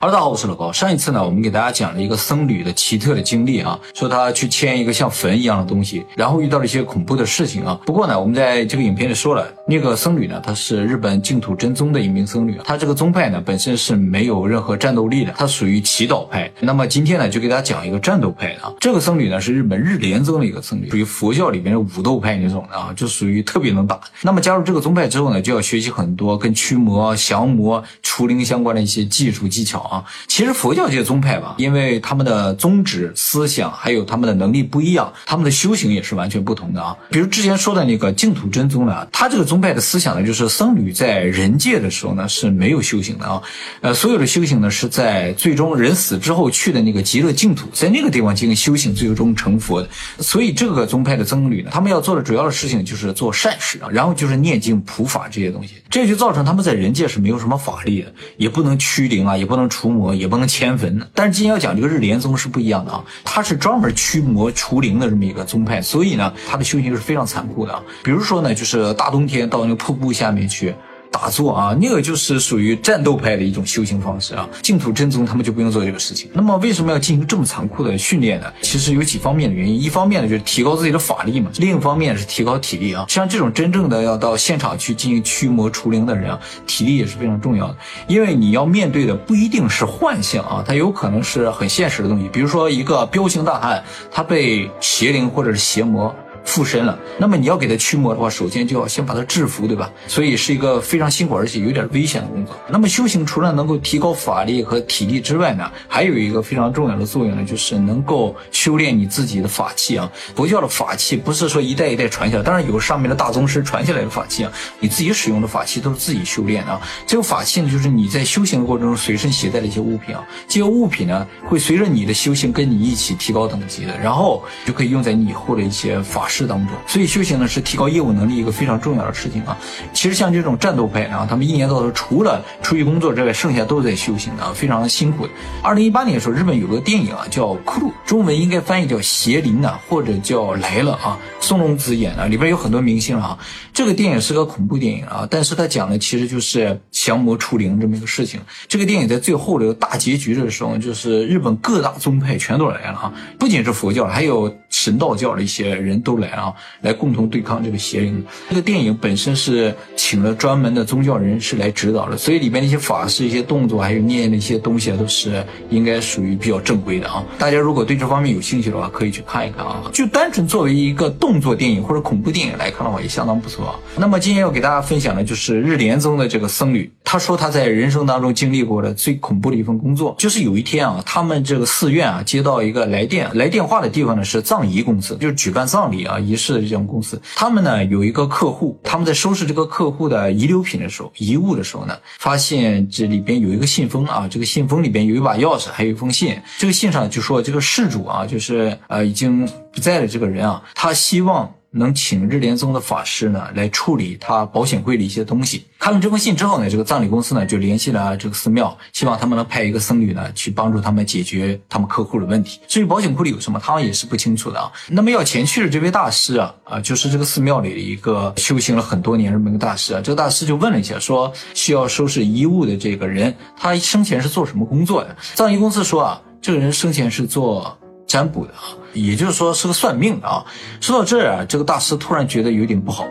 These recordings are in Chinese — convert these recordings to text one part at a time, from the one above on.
哈喽，大家好，我是老高。上一次呢，我们给大家讲了一个僧侣的奇特的经历啊，说他去牵一个像坟一样的东西，然后遇到了一些恐怖的事情啊。不过呢，我们在这个影片里说了，那个僧侣呢，他是日本净土真宗的一名僧侣，他这个宗派呢本身是没有任何战斗力的，他属于祈祷派。那么今天呢，就给大家讲一个战斗派的啊。这个僧侣呢是日本日莲宗的一个僧侣，属于佛教里边的武斗派那种的啊，就属于特别能打。那么加入这个宗派之后呢，就要学习很多跟驱魔、降魔、除灵相关的一些技术技巧啊。其实佛。佛教界宗派吧，因为他们的宗旨、思想还有他们的能力不一样，他们的修行也是完全不同的啊。比如之前说的那个净土真宗呢，他这个宗派的思想呢，就是僧侣在人界的时候呢是没有修行的啊，呃，所有的修行呢是在最终人死之后去的那个极乐净土，在那个地方进行修行，最终成佛的。所以这个宗派的僧侣呢，他们要做的主要的事情就是做善事啊，然后就是念经普法这些东西，这就造成他们在人界是没有什么法力的，也不能驱灵啊，也不能除魔，也不能。迁坟，但是今天要讲这个日莲宗是不一样的啊，它是专门驱魔除灵的这么一个宗派，所以呢，它的修行是非常残酷的啊。比如说呢，就是大冬天到那个瀑布下面去。打坐啊，那个就是属于战斗派的一种修行方式啊。净土真宗他们就不用做这个事情。那么为什么要进行这么残酷的训练呢？其实有几方面的原因。一方面呢，就是提高自己的法力嘛；另一方面是提高体力啊。像这种真正的要到现场去进行驱魔除灵的人啊，体力也是非常重要的。因为你要面对的不一定是幻象啊，它有可能是很现实的东西。比如说一个彪形大汉，他被邪灵或者是邪魔。附身了，那么你要给他驱魔的话，首先就要先把他制服，对吧？所以是一个非常辛苦而且有点危险的工作。那么修行除了能够提高法力和体力之外呢，还有一个非常重要的作用呢，就是能够修炼你自己的法器啊。佛教的法器不是说一代一代传下来，当然有上面的大宗师传下来的法器啊，你自己使用的法器都是自己修炼的啊。这个法器呢，就是你在修行的过程中随身携带的一些物品啊。这些物品呢，会随着你的修行跟你一起提高等级的，然后就可以用在你以后的一些法。事当中，所以修行呢是提高业务能力一个非常重要的事情啊。其实像这种战斗派啊，他们一年到头除了出去工作之外，剩下都在修行的，非常辛苦。二零一八年的时候，日本有个电影啊，叫《库鲁》，中文应该翻译叫《邪灵》啊，或者叫《来了》啊。松隆子演的，里边有很多明星啊。这个电影是个恐怖电影啊，但是他讲的其实就是降魔除灵这么一个事情。这个电影在最后的大结局的时候，就是日本各大宗派全都来了啊，不仅是佛教，还有神道教的一些人都。来啊，来共同对抗这个邪灵。这个电影本身是请了专门的宗教人士来指导的，所以里边的一些法事、一些动作，还有念的一些东西啊，都是应该属于比较正规的啊。大家如果对这方面有兴趣的话，可以去看一看啊。就单纯作为一个动作电影或者恐怖电影来看的话，也相当不错。那么今天要给大家分享的就是日莲宗的这个僧侣，他说他在人生当中经历过的最恐怖的一份工作，就是有一天啊，他们这个寺院啊接到一个来电，来电话的地方呢是藏遗公司，就是举办葬礼啊。啊，仪式的这种公司，他们呢有一个客户，他们在收拾这个客户的遗留品的时候，遗物的时候呢，发现这里边有一个信封啊，这个信封里边有一把钥匙，还有一封信。这个信上就说，这个事主啊，就是呃已经不在的这个人啊，他希望。能请日莲宗的法师呢来处理他保险柜的一些东西。看了这封信之后呢，这个葬礼公司呢就联系了这个寺庙，希望他们能派一个僧侣呢去帮助他们解决他们客户的问题。至于保险库里有什么，他们也是不清楚的啊。那么要前去的这位大师啊啊，就是这个寺庙里的一个修行了很多年这么一个大师啊。这个大师就问了一下，说需要收拾遗物的这个人，他生前是做什么工作的？葬仪公司说啊，这个人生前是做。占卜的啊，也就是说是个算命的啊。说到这儿啊，这个大师突然觉得有点不好。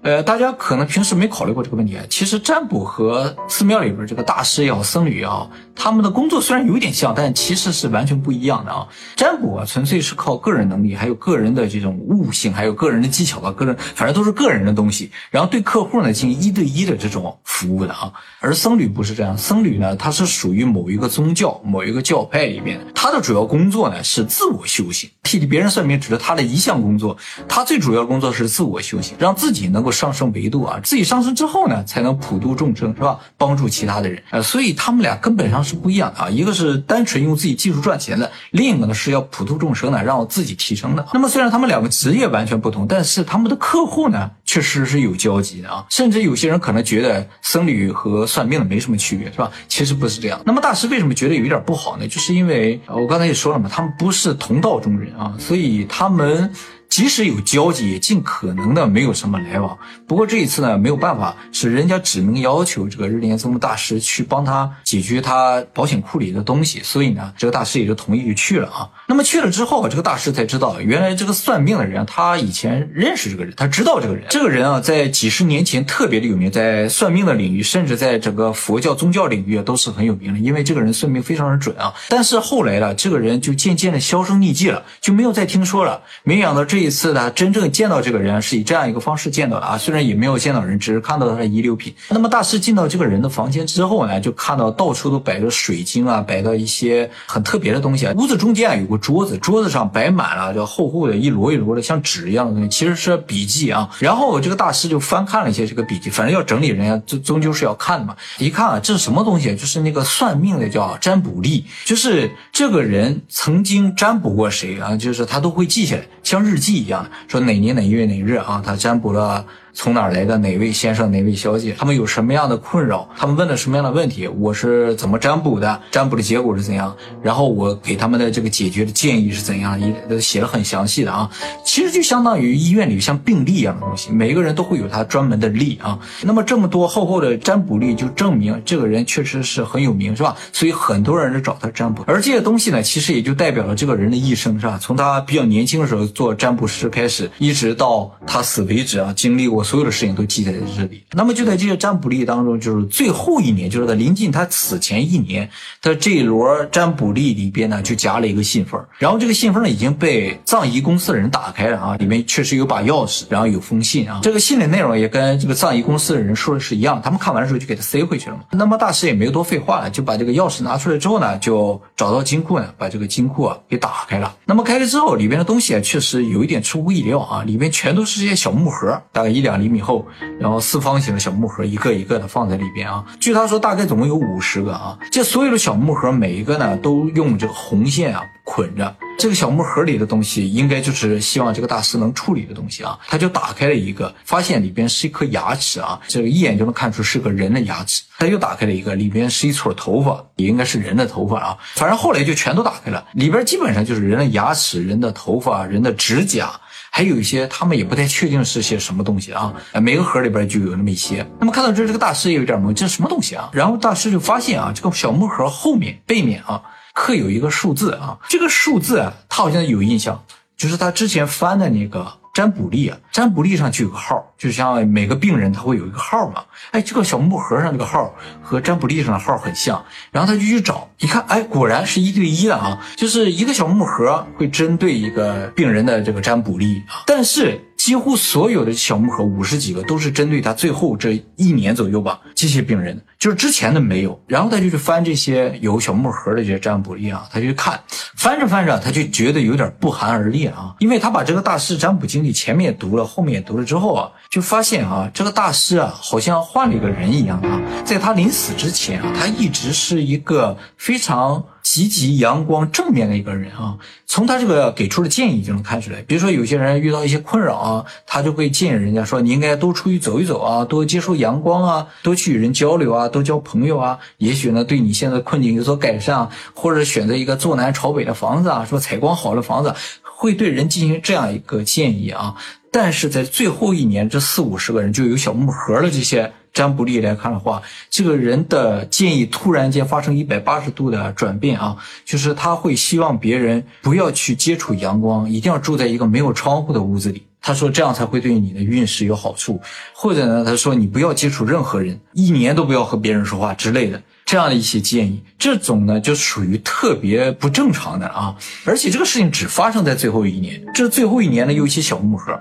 呃，大家可能平时没考虑过这个问题啊。其实占卜和寺庙里边这个大师也好，僧侣也好，他们的工作虽然有点像，但其实是完全不一样的啊。占卜啊，纯粹是靠个人能力，还有个人的这种悟性，还有个人的技巧啊，个人反正都是个人的东西。然后对客户呢进行一对一的这种服务的啊。而僧侣不是这样，僧侣呢，他是属于某一个宗教、某一个教派里面，他的主要工作呢是自我修行，替别人算命只是他的一项工作，他最主要的工作是自我修行，让自己能够。上升维度啊，自己上升之后呢，才能普度众生，是吧？帮助其他的人，呃，所以他们俩根本上是不一样的啊。一个是单纯用自己技术赚钱的，另一个呢是要普度众生的，让我自己提升的。那么虽然他们两个职业完全不同，但是他们的客户呢，确实是有交集的啊。甚至有些人可能觉得僧侣和算命的没什么区别，是吧？其实不是这样。那么大师为什么觉得有一点不好呢？就是因为我刚才也说了嘛，他们不是同道中人啊，所以他们。即使有交集，也尽可能的没有什么来往。不过这一次呢，没有办法，是人家指明要求这个日莲宗大师去帮他解决他保险库里的东西，所以呢，这个大师也就同意就去了啊。那么去了之后，这个大师才知道，原来这个算命的人他以前认识这个人，他知道这个人。这个人啊，在几十年前特别的有名，在算命的领域，甚至在整个佛教宗教领域都是很有名的，因为这个人算命非常的准啊。但是后来呢，这个人就渐渐的销声匿迹了，就没有再听说了。没想到这这一次呢，真正见到这个人是以这样一个方式见到的啊，虽然也没有见到人，只是看到他的遗留品。那么大师进到这个人的房间之后呢，就看到到处都摆着水晶啊，摆着一些很特别的东西。屋子中间啊有个桌子，桌子上摆满了这厚厚的一摞一摞的像纸一样的东西，其实是笔记啊。然后这个大师就翻看了一些这个笔记，反正要整理，人家终终究是要看的嘛。一看啊，这是什么东西？就是那个算命的叫占卜历，就是这个人曾经占卜过谁啊？就是他都会记下来，像日记一样的，说哪年哪月哪日啊，他占卜了。从哪儿来的哪位先生哪位小姐？他们有什么样的困扰？他们问了什么样的问题？我是怎么占卜的？占卜的结果是怎样？然后我给他们的这个解决的建议是怎样？一写了很详细的啊。其实就相当于医院里像病历一样的东西，每个人都会有他专门的历啊。那么这么多厚厚的占卜历，就证明这个人确实是很有名，是吧？所以很多人都找他占卜。而这些东西呢，其实也就代表了这个人的一生，是吧？从他比较年轻的时候做占卜师开始，一直到他死为止啊，经历过。所有的事情都记载在这里。那么就在这些占卜历当中，就是最后一年，就是在临近他死前一年，他这一摞占卜历里边呢，就夹了一个信封。然后这个信封呢，已经被葬仪公司的人打开了啊，里面确实有把钥匙，然后有封信啊。这个信的内容也跟这个葬仪公司的人说的是一样。他们看完的时候就给他塞回去了嘛。那么大师也没有多废话了，就把这个钥匙拿出来之后呢，就找到金库呢，把这个金库啊给打开了。那么开开之后，里边的东西啊，确实有一点出乎意料啊，里面全都是这些小木盒，大概一两。厘米厚，然后四方形的小木盒，一个一个的放在里边啊。据他说，大概总共有五十个啊。这所有的小木盒，每一个呢都用这个红线啊捆着。这个小木盒里的东西，应该就是希望这个大师能处理的东西啊。他就打开了一个，发现里边是一颗牙齿啊，这个一眼就能看出是个人的牙齿。他又打开了一个，里边是一撮头发，也应该是人的头发啊。反正后来就全都打开了，里边基本上就是人的牙齿、人的头发、人的指甲。还有一些他们也不太确定是些什么东西啊，每个盒里边就有那么一些。那么看到这，这个大师也有点懵，这是什么东西啊？然后大师就发现啊，这个小木盒后面背面啊刻有一个数字啊，这个数字啊，他好像有印象，就是他之前翻的那个。占卜力啊，占卜力上就有个号，就像每个病人他会有一个号嘛。哎，这个小木盒上这个号和占卜力上的号很像，然后他就去找，一看，哎，果然是一对一的啊，就是一个小木盒会针对一个病人的这个占卜力啊，但是。几乎所有的小木盒五十几个都是针对他最后这一年左右吧，这些病人就是之前的没有。然后他就去翻这些有小木盒的这些占卜历啊，他就看，翻着翻着他就觉得有点不寒而栗啊，因为他把这个大师占卜经历前面也读了，后面也读了之后啊，就发现啊，这个大师啊好像换了一个人一样啊，在他临死之前啊，他一直是一个非常。积极、阳光、正面的一个人啊，从他这个给出的建议就能看出来。比如说，有些人遇到一些困扰啊，他就会建议人家说：“你应该多出去走一走啊，多接受阳光啊，多去与人交流啊，多交朋友啊。也许呢，对你现在困境有所改善，或者选择一个坐南朝北的房子啊，说采光好的房子，会对人进行这样一个建议啊。但是在最后一年，这四五十个人就有小木盒的这些。”占卜力来看的话，这个人的建议突然间发生一百八十度的转变啊，就是他会希望别人不要去接触阳光，一定要住在一个没有窗户的屋子里。他说这样才会对你的运势有好处。或者呢，他说你不要接触任何人，一年都不要和别人说话之类的，这样的一些建议，这种呢就属于特别不正常的啊。而且这个事情只发生在最后一年，这最后一年呢有一些小木盒。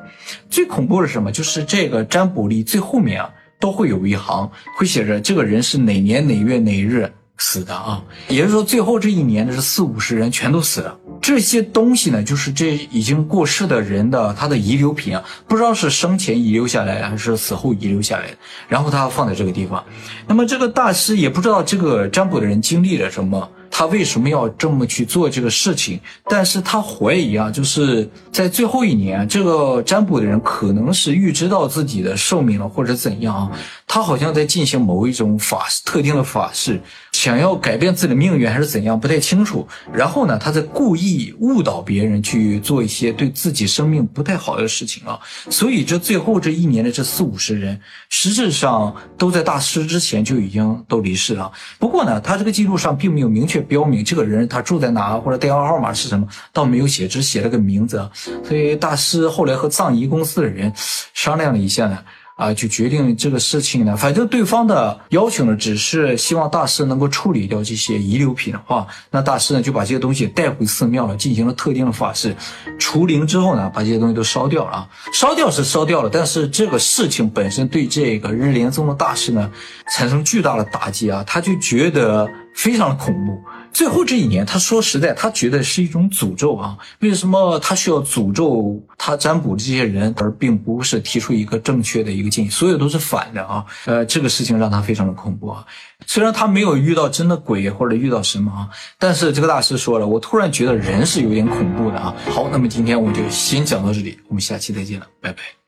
最恐怖的是什么？就是这个占卜力最后面啊。都会有一行会写着这个人是哪年哪月哪日死的啊，也就是说最后这一年的是四五十人全都死了。这些东西呢，就是这已经过世的人的他的遗留品啊，不知道是生前遗留下来还是死后遗留下来的，然后他放在这个地方。那么这个大师也不知道这个占卜的人经历了什么。他为什么要这么去做这个事情？但是他怀疑啊，就是在最后一年，这个占卜的人可能是预知到自己的寿命了，或者怎样啊？他好像在进行某一种法特定的法事，想要改变自己的命运还是怎样，不太清楚。然后呢，他在故意误导别人去做一些对自己生命不太好的事情啊。所以这最后这一年的这四五十人，实质上都在大师之前就已经都离世了。不过呢，他这个记录上并没有明确标明这个人他住在哪或者电话号码是什么，倒没有写，只写了个名字。所以大师后来和葬仪公司的人商量了一下呢。啊，就决定这个事情呢。反正对方的要求呢，只是希望大师能够处理掉这些遗留品的话，那大师呢就把这些东西带回寺庙了，进行了特定的法事，除灵之后呢，把这些东西都烧掉了。烧掉是烧掉了，但是这个事情本身对这个日莲宗的大师呢，产生巨大的打击啊，他就觉得非常的恐怖。最后这一年，他说实在，他觉得是一种诅咒啊。为什么他需要诅咒他占卜的这些人，而并不是提出一个正确的一个建议？所有都是反的啊。呃，这个事情让他非常的恐怖啊。虽然他没有遇到真的鬼或者遇到什么啊，但是这个大师说了，我突然觉得人是有点恐怖的啊。好，那么今天我就先讲到这里，我们下期再见了，拜拜。